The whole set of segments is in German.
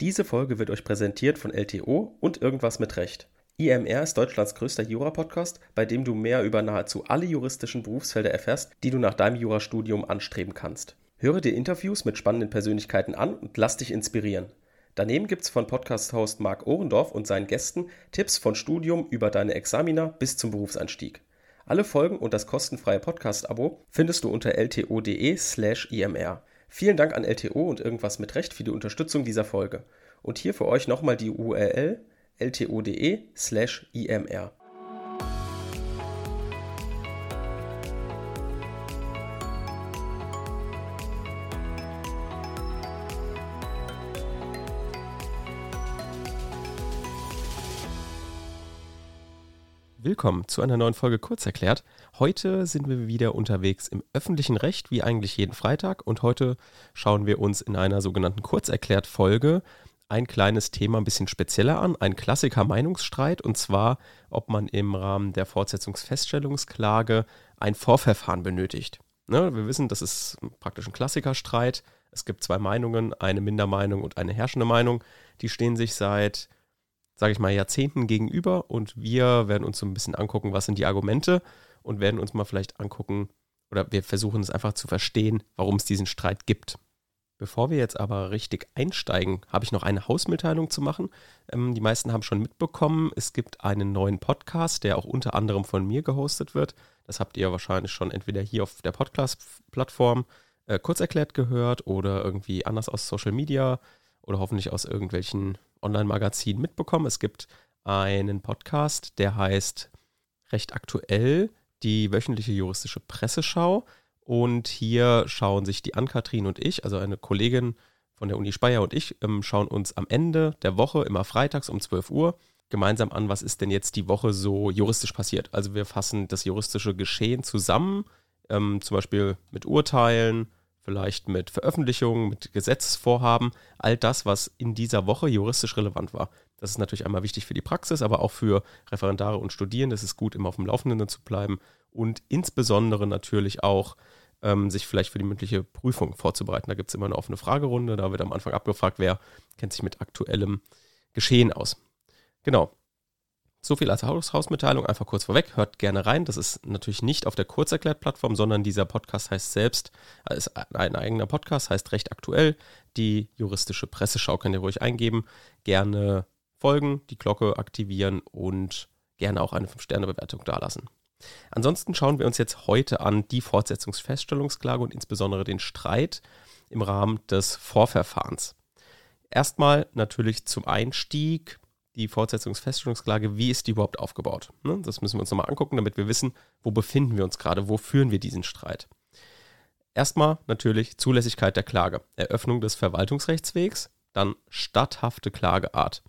Diese Folge wird euch präsentiert von LTO und Irgendwas mit Recht. IMR ist Deutschlands größter Jura-Podcast, bei dem du mehr über nahezu alle juristischen Berufsfelder erfährst, die du nach deinem Jurastudium anstreben kannst. Höre dir Interviews mit spannenden Persönlichkeiten an und lass dich inspirieren. Daneben gibt's von Podcast-Host Marc Ohrendorf und seinen Gästen Tipps von Studium über deine Examina bis zum Berufseinstieg. Alle Folgen und das kostenfreie Podcast-Abo findest du unter lto.de slash imr. Vielen Dank an LTO und Irgendwas mit Recht für die Unterstützung dieser Folge. Und hier für euch nochmal die URL lto.de Willkommen zu einer neuen Folge Kurzerklärt. Heute sind wir wieder unterwegs im öffentlichen Recht, wie eigentlich jeden Freitag. Und heute schauen wir uns in einer sogenannten Kurzerklärt-Folge ein kleines Thema ein bisschen spezieller an, ein Klassiker-Meinungsstreit. Und zwar, ob man im Rahmen der Fortsetzungsfeststellungsklage ein Vorverfahren benötigt. Ne, wir wissen, das ist praktisch ein Klassikerstreit. Es gibt zwei Meinungen, eine Mindermeinung und eine herrschende Meinung. Die stehen sich seit sage ich mal, Jahrzehnten gegenüber und wir werden uns so ein bisschen angucken, was sind die Argumente und werden uns mal vielleicht angucken oder wir versuchen es einfach zu verstehen, warum es diesen Streit gibt. Bevor wir jetzt aber richtig einsteigen, habe ich noch eine Hausmitteilung zu machen. Ähm, die meisten haben schon mitbekommen, es gibt einen neuen Podcast, der auch unter anderem von mir gehostet wird. Das habt ihr wahrscheinlich schon entweder hier auf der Podcast-Plattform äh, kurz erklärt gehört oder irgendwie anders aus Social Media oder hoffentlich aus irgendwelchen Online-Magazinen mitbekommen. Es gibt einen Podcast, der heißt Recht aktuell, die wöchentliche juristische Presseschau. Und hier schauen sich die Ann-Kathrin und ich, also eine Kollegin von der Uni Speyer und ich, ähm, schauen uns am Ende der Woche, immer freitags um 12 Uhr, gemeinsam an, was ist denn jetzt die Woche so juristisch passiert. Also wir fassen das juristische Geschehen zusammen, ähm, zum Beispiel mit Urteilen, vielleicht mit Veröffentlichungen, mit Gesetzesvorhaben, all das, was in dieser Woche juristisch relevant war. Das ist natürlich einmal wichtig für die Praxis, aber auch für Referendare und Studierende. Es ist gut, immer auf dem Laufenden zu bleiben und insbesondere natürlich auch ähm, sich vielleicht für die mündliche Prüfung vorzubereiten. Da gibt es immer eine offene Fragerunde, da wird am Anfang abgefragt, wer kennt sich mit aktuellem Geschehen aus. Genau. So viel als Hausmitteilung, einfach kurz vorweg. Hört gerne rein. Das ist natürlich nicht auf der Kurzerklärt-Plattform, sondern dieser Podcast heißt selbst, äh, ist ein eigener Podcast, heißt recht aktuell. Die juristische Presseschau könnt ihr ruhig eingeben. Gerne folgen, die Glocke aktivieren und gerne auch eine 5-Sterne-Bewertung dalassen. Ansonsten schauen wir uns jetzt heute an die Fortsetzungsfeststellungsklage und insbesondere den Streit im Rahmen des Vorverfahrens. Erstmal natürlich zum Einstieg die Fortsetzungsfeststellungsklage, wie ist die überhaupt aufgebaut? Ne? Das müssen wir uns nochmal angucken, damit wir wissen, wo befinden wir uns gerade, wo führen wir diesen Streit. Erstmal natürlich Zulässigkeit der Klage, Eröffnung des Verwaltungsrechtswegs, dann statthafte Klageart.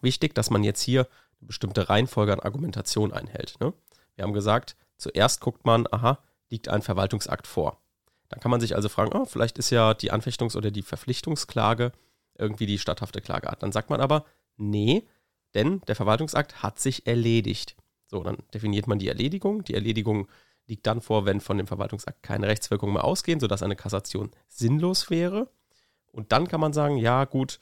Wichtig, dass man jetzt hier eine bestimmte Reihenfolge an Argumentation einhält. Ne? Wir haben gesagt, zuerst guckt man, aha, liegt ein Verwaltungsakt vor. Dann kann man sich also fragen, oh, vielleicht ist ja die Anfechtungs- oder die Verpflichtungsklage irgendwie die statthafte Klageart. Dann sagt man aber, Nee, denn der Verwaltungsakt hat sich erledigt. So, dann definiert man die Erledigung. Die Erledigung liegt dann vor, wenn von dem Verwaltungsakt keine Rechtswirkungen mehr ausgehen, sodass eine Kassation sinnlos wäre. Und dann kann man sagen, ja gut,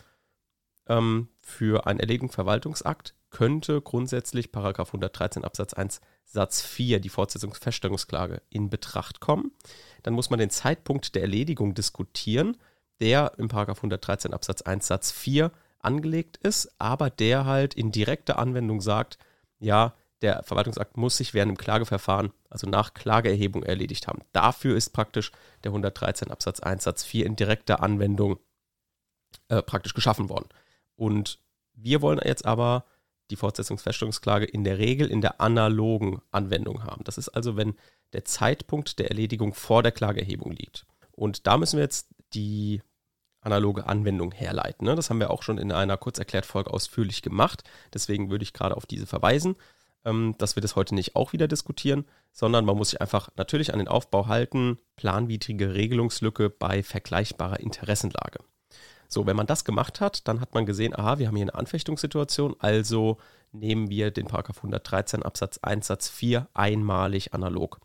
ähm, für einen erledigten Verwaltungsakt könnte grundsätzlich Paragraph 113 Absatz 1 Satz 4 die Fortsetzungsfeststellungsklage in Betracht kommen. Dann muss man den Zeitpunkt der Erledigung diskutieren, der im Paragraph 113 Absatz 1 Satz 4 angelegt ist, aber der halt in direkter Anwendung sagt, ja, der Verwaltungsakt muss sich während dem Klageverfahren, also nach Klageerhebung, erledigt haben. Dafür ist praktisch der 113 Absatz 1 Satz 4 in direkter Anwendung äh, praktisch geschaffen worden. Und wir wollen jetzt aber die Fortsetzungsfeststellungsklage in der Regel in der analogen Anwendung haben. Das ist also, wenn der Zeitpunkt der Erledigung vor der Klageerhebung liegt. Und da müssen wir jetzt die analoge Anwendung herleiten. Ne? Das haben wir auch schon in einer Kurzerklärt-Folge ausführlich gemacht. Deswegen würde ich gerade auf diese verweisen, ähm, dass wir das heute nicht auch wieder diskutieren, sondern man muss sich einfach natürlich an den Aufbau halten, planwidrige Regelungslücke bei vergleichbarer Interessenlage. So, wenn man das gemacht hat, dann hat man gesehen, aha, wir haben hier eine Anfechtungssituation, also nehmen wir den Paragraph 113 Absatz 1 Satz 4 einmalig analog.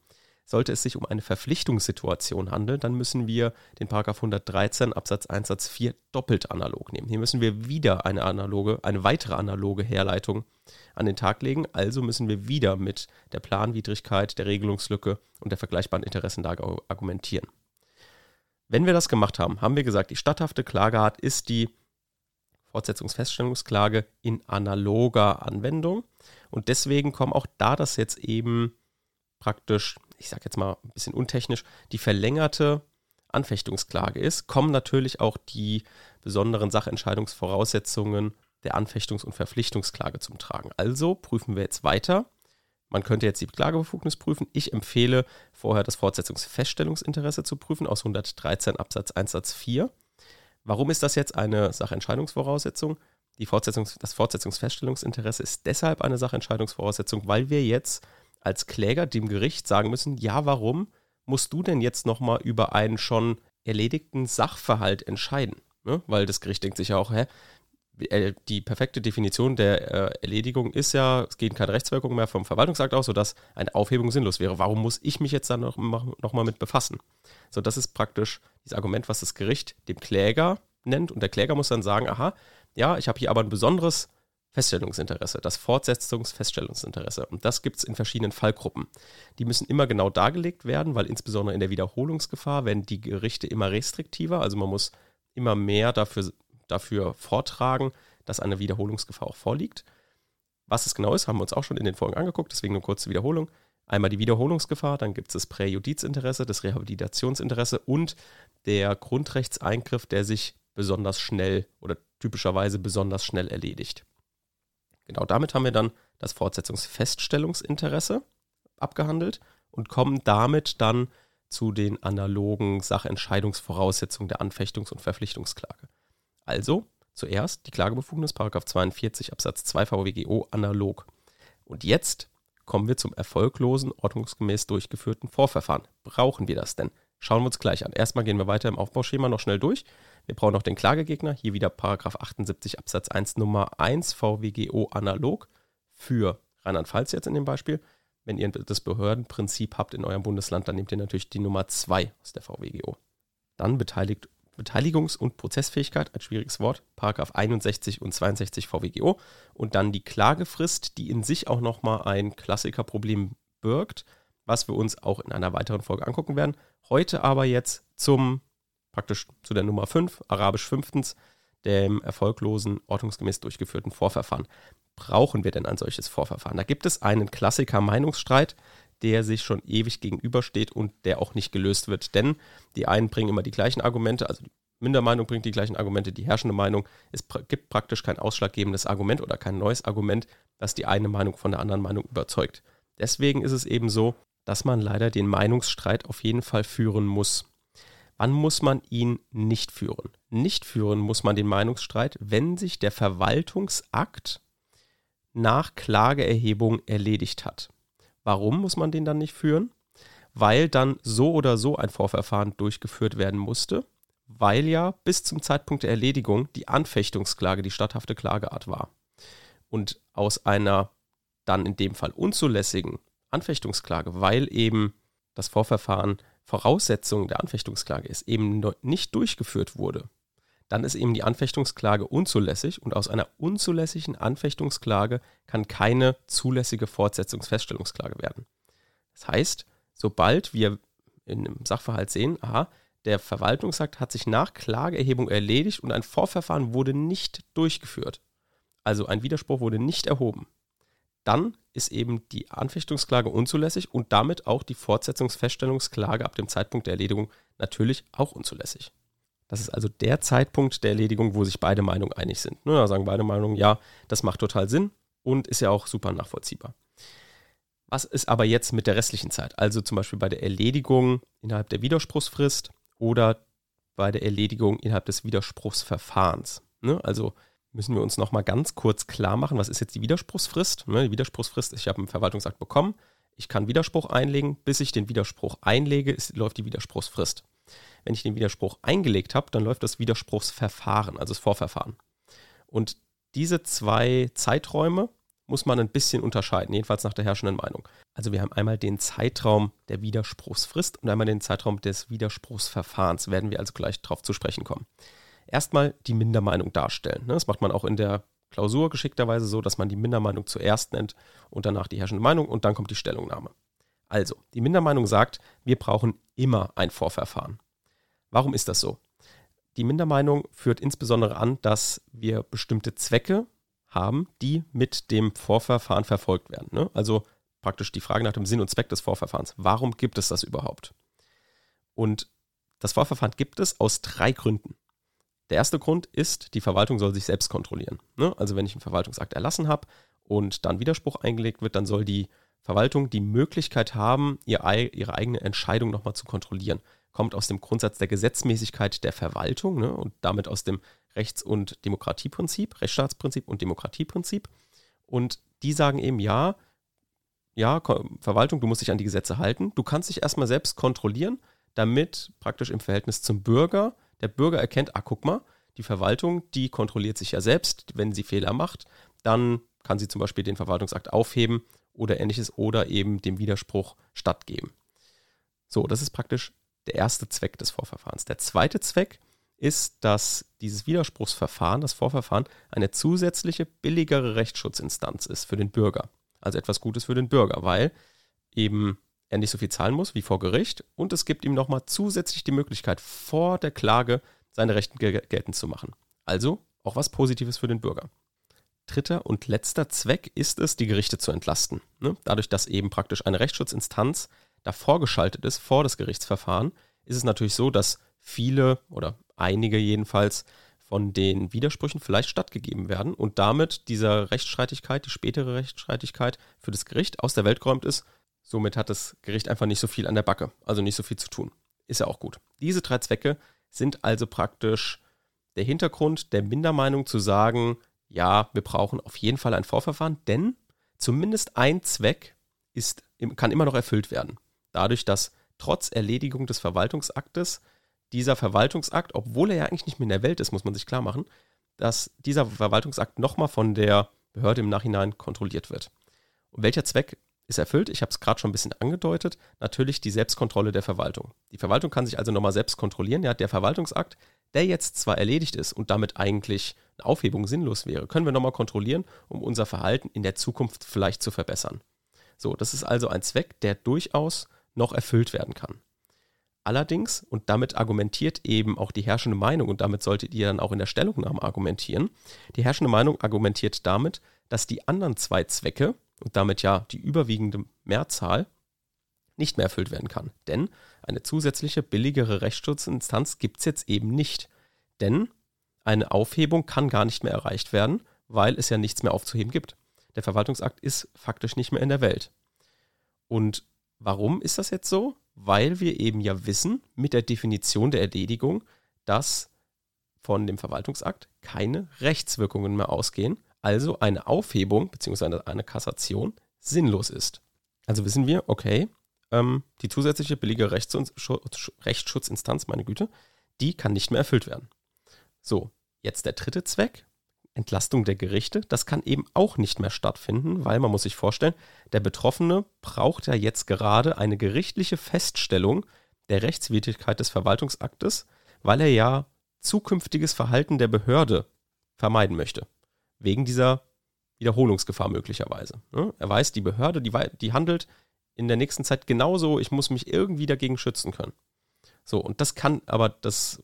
Sollte es sich um eine Verpflichtungssituation handeln, dann müssen wir den Paragraph 113 Absatz 1 Satz 4 doppelt analog nehmen. Hier müssen wir wieder eine analoge, eine weitere analoge Herleitung an den Tag legen. Also müssen wir wieder mit der Planwidrigkeit, der Regelungslücke und der vergleichbaren Interessenlage argumentieren. Wenn wir das gemacht haben, haben wir gesagt, die statthafte Klageart ist die Fortsetzungsfeststellungsklage in analoger Anwendung. Und deswegen kommen auch da das jetzt eben praktisch, ich sage jetzt mal ein bisschen untechnisch, die verlängerte Anfechtungsklage ist, kommen natürlich auch die besonderen Sachentscheidungsvoraussetzungen der Anfechtungs- und Verpflichtungsklage zum Tragen. Also prüfen wir jetzt weiter. Man könnte jetzt die Klagebefugnis prüfen. Ich empfehle vorher das Fortsetzungsfeststellungsinteresse zu prüfen aus 113 Absatz 1 Satz 4. Warum ist das jetzt eine Sachentscheidungsvoraussetzung? Die Fortsetzungs-, das Fortsetzungsfeststellungsinteresse ist deshalb eine Sachentscheidungsvoraussetzung, weil wir jetzt als Kläger dem Gericht sagen müssen, ja, warum musst du denn jetzt nochmal über einen schon erledigten Sachverhalt entscheiden? Ne? Weil das Gericht denkt sich ja auch, hä, äh, die perfekte Definition der äh, Erledigung ist ja, es gehen keine Rechtswirkungen mehr vom Verwaltungsakt aus, sodass eine Aufhebung sinnlos wäre. Warum muss ich mich jetzt dann noch, noch mit befassen? So, das ist praktisch dieses Argument, was das Gericht dem Kläger nennt. Und der Kläger muss dann sagen, aha, ja, ich habe hier aber ein besonderes Feststellungsinteresse, das Fortsetzungsfeststellungsinteresse. Und das gibt es in verschiedenen Fallgruppen. Die müssen immer genau dargelegt werden, weil insbesondere in der Wiederholungsgefahr werden die Gerichte immer restriktiver. Also man muss immer mehr dafür dafür vortragen, dass eine Wiederholungsgefahr auch vorliegt. Was es genau ist, haben wir uns auch schon in den Folgen angeguckt, deswegen eine kurze Wiederholung. Einmal die Wiederholungsgefahr, dann gibt es das Präjudizinteresse, das Rehabilitationsinteresse und der Grundrechtseingriff, der sich besonders schnell oder typischerweise besonders schnell erledigt. Genau damit haben wir dann das Fortsetzungsfeststellungsinteresse abgehandelt und kommen damit dann zu den analogen Sachentscheidungsvoraussetzungen der Anfechtungs- und Verpflichtungsklage. Also zuerst die Klagebefugnis, 42 Absatz 2 VWGO analog. Und jetzt kommen wir zum erfolglosen, ordnungsgemäß durchgeführten Vorverfahren. Brauchen wir das denn? Schauen wir uns gleich an. Erstmal gehen wir weiter im Aufbauschema noch schnell durch. Wir brauchen noch den Klagegegner. Hier wieder Paragraph 78 Absatz 1 Nummer 1 VWGO analog für Rheinland-Pfalz jetzt in dem Beispiel. Wenn ihr das Behördenprinzip habt in eurem Bundesland, dann nehmt ihr natürlich die Nummer 2 aus der VWGO. Dann beteiligt Beteiligungs- und Prozessfähigkeit, ein schwieriges Wort, Paragraph 61 und 62 VWGO und dann die Klagefrist, die in sich auch nochmal ein Klassikerproblem birgt, was wir uns auch in einer weiteren Folge angucken werden. Heute aber jetzt zum, praktisch zu der Nummer 5, arabisch fünftens, dem erfolglosen, ordnungsgemäß durchgeführten Vorverfahren. Brauchen wir denn ein solches Vorverfahren? Da gibt es einen Klassiker-Meinungsstreit, der sich schon ewig gegenübersteht und der auch nicht gelöst wird. Denn die einen bringen immer die gleichen Argumente, also die Mindermeinung bringt die gleichen Argumente, die herrschende Meinung, es gibt praktisch kein ausschlaggebendes Argument oder kein neues Argument, das die eine Meinung von der anderen Meinung überzeugt. Deswegen ist es eben so, dass man leider den Meinungsstreit auf jeden Fall führen muss. Wann muss man ihn nicht führen? Nicht führen muss man den Meinungsstreit, wenn sich der Verwaltungsakt nach Klageerhebung erledigt hat. Warum muss man den dann nicht führen? Weil dann so oder so ein Vorverfahren durchgeführt werden musste, weil ja bis zum Zeitpunkt der Erledigung die Anfechtungsklage die statthafte Klageart war. Und aus einer dann in dem Fall unzulässigen Anfechtungsklage, weil eben das Vorverfahren Voraussetzung der Anfechtungsklage ist, eben nicht durchgeführt wurde, dann ist eben die Anfechtungsklage unzulässig und aus einer unzulässigen Anfechtungsklage kann keine zulässige Fortsetzungsfeststellungsklage werden. Das heißt, sobald wir in einem Sachverhalt sehen, aha, der Verwaltungsakt hat sich nach Klageerhebung erledigt und ein Vorverfahren wurde nicht durchgeführt, also ein Widerspruch wurde nicht erhoben, dann ist eben die Anfechtungsklage unzulässig und damit auch die Fortsetzungsfeststellungsklage ab dem Zeitpunkt der Erledigung natürlich auch unzulässig. Das ist also der Zeitpunkt der Erledigung, wo sich beide Meinungen einig sind. Ne, da sagen beide Meinungen, ja, das macht total Sinn und ist ja auch super nachvollziehbar. Was ist aber jetzt mit der restlichen Zeit? Also zum Beispiel bei der Erledigung innerhalb der Widerspruchsfrist oder bei der Erledigung innerhalb des Widerspruchsverfahrens. Ne? Also müssen wir uns nochmal ganz kurz klar machen, was ist jetzt die Widerspruchsfrist? Ne? Die Widerspruchsfrist, ich habe einen Verwaltungsakt bekommen, ich kann Widerspruch einlegen, bis ich den Widerspruch einlege, ist, läuft die Widerspruchsfrist. Wenn ich den Widerspruch eingelegt habe, dann läuft das Widerspruchsverfahren, also das Vorverfahren. Und diese zwei Zeiträume muss man ein bisschen unterscheiden, jedenfalls nach der herrschenden Meinung. Also wir haben einmal den Zeitraum der Widerspruchsfrist und einmal den Zeitraum des Widerspruchsverfahrens, werden wir also gleich darauf zu sprechen kommen. Erstmal die Mindermeinung darstellen. Ne? Das macht man auch in der Klausur geschickterweise so, dass man die Mindermeinung zuerst nennt und danach die herrschende Meinung und dann kommt die Stellungnahme. Also, die Mindermeinung sagt, wir brauchen immer ein Vorverfahren. Warum ist das so? Die Mindermeinung führt insbesondere an, dass wir bestimmte Zwecke haben, die mit dem Vorverfahren verfolgt werden. Ne? Also praktisch die Frage nach dem Sinn und Zweck des Vorverfahrens. Warum gibt es das überhaupt? Und das Vorverfahren gibt es aus drei Gründen. Der erste Grund ist, die Verwaltung soll sich selbst kontrollieren. Ne? Also wenn ich einen Verwaltungsakt erlassen habe und dann Widerspruch eingelegt wird, dann soll die Verwaltung die Möglichkeit haben, ihre eigene Entscheidung nochmal zu kontrollieren. Kommt aus dem Grundsatz der Gesetzmäßigkeit der Verwaltung ne? und damit aus dem Rechts- und Demokratieprinzip, Rechtsstaatsprinzip und Demokratieprinzip. Und die sagen eben, ja, ja, Verwaltung, du musst dich an die Gesetze halten. Du kannst dich erstmal selbst kontrollieren, damit praktisch im Verhältnis zum Bürger der Bürger erkennt, ah, guck mal, die Verwaltung, die kontrolliert sich ja selbst. Wenn sie Fehler macht, dann kann sie zum Beispiel den Verwaltungsakt aufheben oder ähnliches oder eben dem Widerspruch stattgeben. So, das ist praktisch der erste Zweck des Vorverfahrens. Der zweite Zweck ist, dass dieses Widerspruchsverfahren, das Vorverfahren, eine zusätzliche, billigere Rechtsschutzinstanz ist für den Bürger. Also etwas Gutes für den Bürger, weil eben er nicht so viel zahlen muss wie vor Gericht und es gibt ihm nochmal zusätzlich die Möglichkeit, vor der Klage seine Rechten geltend zu machen. Also auch was Positives für den Bürger. Dritter und letzter Zweck ist es, die Gerichte zu entlasten. Ne? Dadurch, dass eben praktisch eine Rechtsschutzinstanz davor geschaltet ist, vor das Gerichtsverfahren, ist es natürlich so, dass viele oder einige jedenfalls von den Widersprüchen vielleicht stattgegeben werden und damit dieser Rechtsstreitigkeit, die spätere Rechtsstreitigkeit für das Gericht aus der Welt geräumt ist. Somit hat das Gericht einfach nicht so viel an der Backe, also nicht so viel zu tun. Ist ja auch gut. Diese drei Zwecke sind also praktisch der Hintergrund der Mindermeinung zu sagen, ja, wir brauchen auf jeden Fall ein Vorverfahren, denn zumindest ein Zweck ist, kann immer noch erfüllt werden. Dadurch, dass trotz Erledigung des Verwaltungsaktes dieser Verwaltungsakt, obwohl er ja eigentlich nicht mehr in der Welt ist, muss man sich klar machen, dass dieser Verwaltungsakt nochmal von der Behörde im Nachhinein kontrolliert wird. Und welcher Zweck ist erfüllt? Ich habe es gerade schon ein bisschen angedeutet. Natürlich die Selbstkontrolle der Verwaltung. Die Verwaltung kann sich also nochmal selbst kontrollieren. Ja, der Verwaltungsakt, der jetzt zwar erledigt ist und damit eigentlich eine Aufhebung sinnlos wäre, können wir nochmal kontrollieren, um unser Verhalten in der Zukunft vielleicht zu verbessern. So, das ist also ein Zweck, der durchaus noch erfüllt werden kann. Allerdings, und damit argumentiert eben auch die herrschende Meinung, und damit solltet ihr dann auch in der Stellungnahme argumentieren, die herrschende Meinung argumentiert damit, dass die anderen zwei Zwecke, und damit ja die überwiegende Mehrzahl, nicht mehr erfüllt werden kann. Denn eine zusätzliche, billigere Rechtsschutzinstanz gibt es jetzt eben nicht. Denn eine Aufhebung kann gar nicht mehr erreicht werden, weil es ja nichts mehr aufzuheben gibt. Der Verwaltungsakt ist faktisch nicht mehr in der Welt. Und warum ist das jetzt so? Weil wir eben ja wissen, mit der Definition der Erledigung, dass von dem Verwaltungsakt keine Rechtswirkungen mehr ausgehen, also eine Aufhebung bzw. eine Kassation sinnlos ist. Also wissen wir, okay, ähm, die zusätzliche billige Rechtsschutzinstanz, meine Güte, die kann nicht mehr erfüllt werden. So, jetzt der dritte Zweck, Entlastung der Gerichte, das kann eben auch nicht mehr stattfinden, weil man muss sich vorstellen, der Betroffene braucht ja jetzt gerade eine gerichtliche Feststellung der Rechtswidrigkeit des Verwaltungsaktes, weil er ja zukünftiges Verhalten der Behörde vermeiden möchte wegen dieser Wiederholungsgefahr möglicherweise. Ne? Er weiß, die Behörde, die, die handelt in der nächsten Zeit genauso, ich muss mich irgendwie dagegen schützen können. So, und das kann aber das,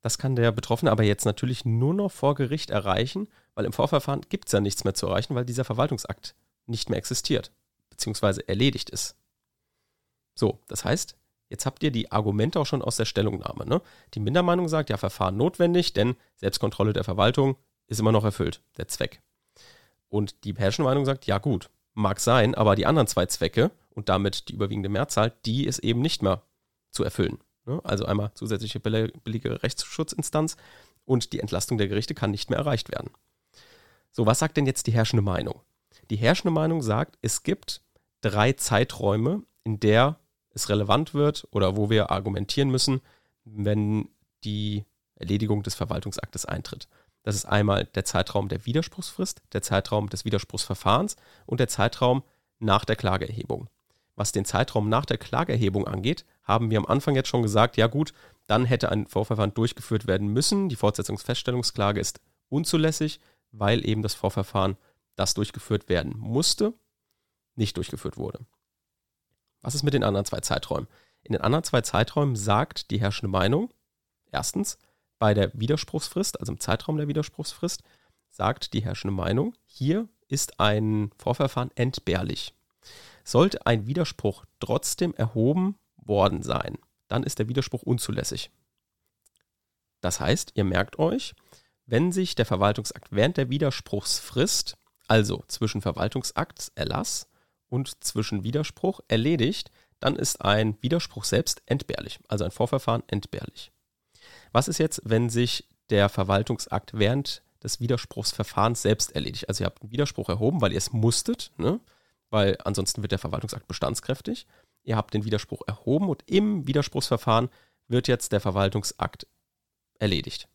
das kann der Betroffene aber jetzt natürlich nur noch vor Gericht erreichen, weil im Vorverfahren gibt es ja nichts mehr zu erreichen, weil dieser Verwaltungsakt nicht mehr existiert, beziehungsweise erledigt ist. So, das heißt, jetzt habt ihr die Argumente auch schon aus der Stellungnahme. Ne? Die Mindermeinung sagt, ja, Verfahren notwendig, denn Selbstkontrolle der Verwaltung ist immer noch erfüllt, der Zweck. Und die Passion-Meinung sagt, ja gut, mag sein, aber die anderen zwei Zwecke und damit die überwiegende Mehrzahl, die ist eben nicht mehr zu erfüllen. Ne? Also einmal zusätzliche billige Rechtsschutzinstanz und die Entlastung der Gerichte kann nicht mehr erreicht werden. So, was sagt denn jetzt die herrschende Meinung? Die herrschende Meinung sagt, es gibt drei Zeiträume, in der es relevant wird oder wo wir argumentieren müssen, wenn die Erledigung des Verwaltungsaktes eintritt. Das ist einmal der Zeitraum der Widerspruchsfrist, der Zeitraum des Widerspruchsverfahrens und der Zeitraum nach der Klageerhebung. Was den Zeitraum nach der Klageerhebung angeht, haben wir am Anfang jetzt schon gesagt, ja gut, dann hätte ein Vorverfahren durchgeführt werden müssen. Die Fortsetzungsfeststellungsklage ist unzulässig, weil eben das Vorverfahren, das durchgeführt werden musste, nicht durchgeführt wurde. Was ist mit den anderen zwei Zeiträumen? In den anderen zwei Zeiträumen sagt die herrschende Meinung, erstens, bei der Widerspruchsfrist, also im Zeitraum der Widerspruchsfrist, sagt die herrschende Meinung, hier ist ein Vorverfahren entbehrlich. Sollte ein Widerspruch trotzdem erhoben worden sein, dann ist der Widerspruch unzulässig. Das heißt, ihr merkt euch, wenn sich der Verwaltungsakt während der Widerspruchsfrist, also zwischen Verwaltungsaktserlass und zwischen Widerspruch erledigt, dann ist ein Widerspruch selbst entbehrlich, also ein Vorverfahren entbehrlich. Was ist jetzt, wenn sich der Verwaltungsakt während des Widerspruchsverfahrens selbst erledigt? Also ihr habt einen Widerspruch erhoben, weil ihr es musstet, ne? weil ansonsten wird der Verwaltungsakt bestandskräftig. Ihr habt den Widerspruch erhoben und im Widerspruchsverfahren wird jetzt der Verwaltungsakt erledigt.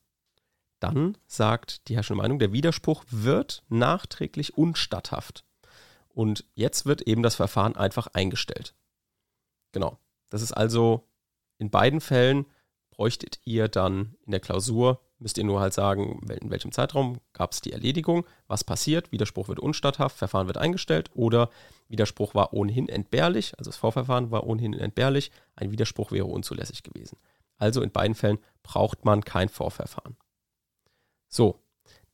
Dann sagt die herrschende Meinung, der Widerspruch wird nachträglich unstatthaft. Und jetzt wird eben das Verfahren einfach eingestellt. Genau. Das ist also in beiden Fällen bräuchtet ihr dann in der Klausur, müsst ihr nur halt sagen, in welchem Zeitraum gab es die Erledigung, was passiert, Widerspruch wird unstatthaft, Verfahren wird eingestellt oder Widerspruch war ohnehin entbehrlich, also das Vorverfahren war ohnehin entbehrlich, ein Widerspruch wäre unzulässig gewesen. Also in beiden Fällen braucht man kein Vorverfahren. So,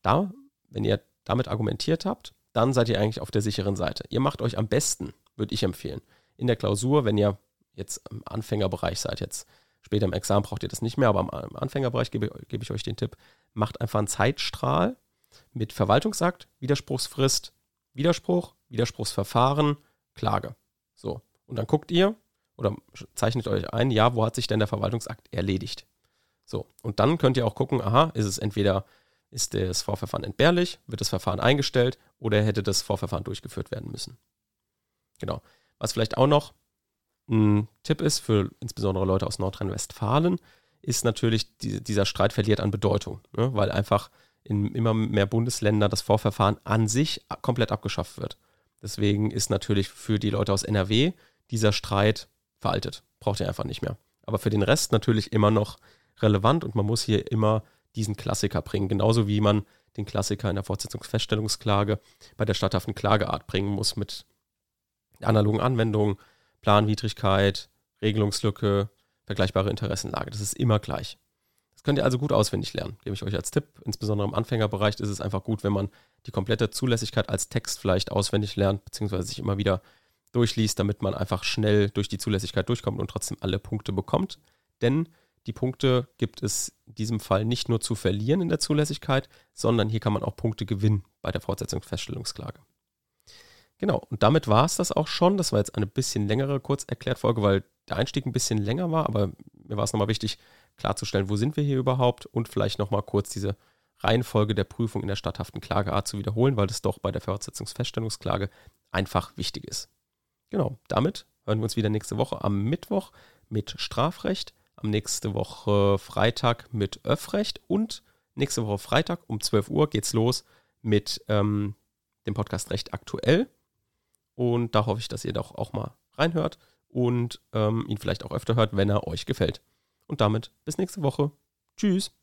da, wenn ihr damit argumentiert habt, dann seid ihr eigentlich auf der sicheren Seite. Ihr macht euch am besten, würde ich empfehlen, in der Klausur, wenn ihr jetzt im Anfängerbereich seid, jetzt Später im Examen braucht ihr das nicht mehr, aber im Anfängerbereich gebe, gebe ich euch den Tipp, macht einfach einen Zeitstrahl mit Verwaltungsakt, Widerspruchsfrist, Widerspruch, Widerspruchsverfahren, Klage. So. Und dann guckt ihr oder zeichnet euch ein, ja, wo hat sich denn der Verwaltungsakt erledigt? So. Und dann könnt ihr auch gucken, aha, ist es entweder, ist das Vorverfahren entbehrlich, wird das Verfahren eingestellt oder hätte das Vorverfahren durchgeführt werden müssen. Genau. Was vielleicht auch noch ein Tipp ist für insbesondere Leute aus Nordrhein-Westfalen, ist natürlich, die, dieser Streit verliert an Bedeutung, ne? weil einfach in immer mehr Bundesländern das Vorverfahren an sich komplett abgeschafft wird. Deswegen ist natürlich für die Leute aus NRW dieser Streit veraltet. Braucht ihr einfach nicht mehr. Aber für den Rest natürlich immer noch relevant und man muss hier immer diesen Klassiker bringen. Genauso wie man den Klassiker in der Fortsetzungsfeststellungsklage bei der statthaften Klageart bringen muss mit analogen Anwendungen, Planwidrigkeit, Regelungslücke, vergleichbare Interessenlage. Das ist immer gleich. Das könnt ihr also gut auswendig lernen, gebe ich euch als Tipp. Insbesondere im Anfängerbereich ist es einfach gut, wenn man die komplette Zulässigkeit als Text vielleicht auswendig lernt, beziehungsweise sich immer wieder durchliest, damit man einfach schnell durch die Zulässigkeit durchkommt und trotzdem alle Punkte bekommt. Denn die Punkte gibt es in diesem Fall nicht nur zu verlieren in der Zulässigkeit, sondern hier kann man auch Punkte gewinnen bei der Fortsetzungsfeststellungsklage. Genau, und damit war es das auch schon. Das war jetzt eine bisschen längere Kurzerklärtfolge, weil der Einstieg ein bisschen länger war, aber mir war es nochmal wichtig, klarzustellen, wo sind wir hier überhaupt und vielleicht nochmal kurz diese Reihenfolge der Prüfung in der statthaften Klageart zu wiederholen, weil das doch bei der Fortsetzungsfeststellungsklage einfach wichtig ist. Genau, damit hören wir uns wieder nächste Woche am Mittwoch mit Strafrecht, am nächste Woche Freitag mit Öffrecht und nächste Woche Freitag um 12 Uhr geht's los mit ähm, dem Podcast Recht aktuell. Und da hoffe ich, dass ihr doch auch mal reinhört und ähm, ihn vielleicht auch öfter hört, wenn er euch gefällt. Und damit bis nächste Woche. Tschüss.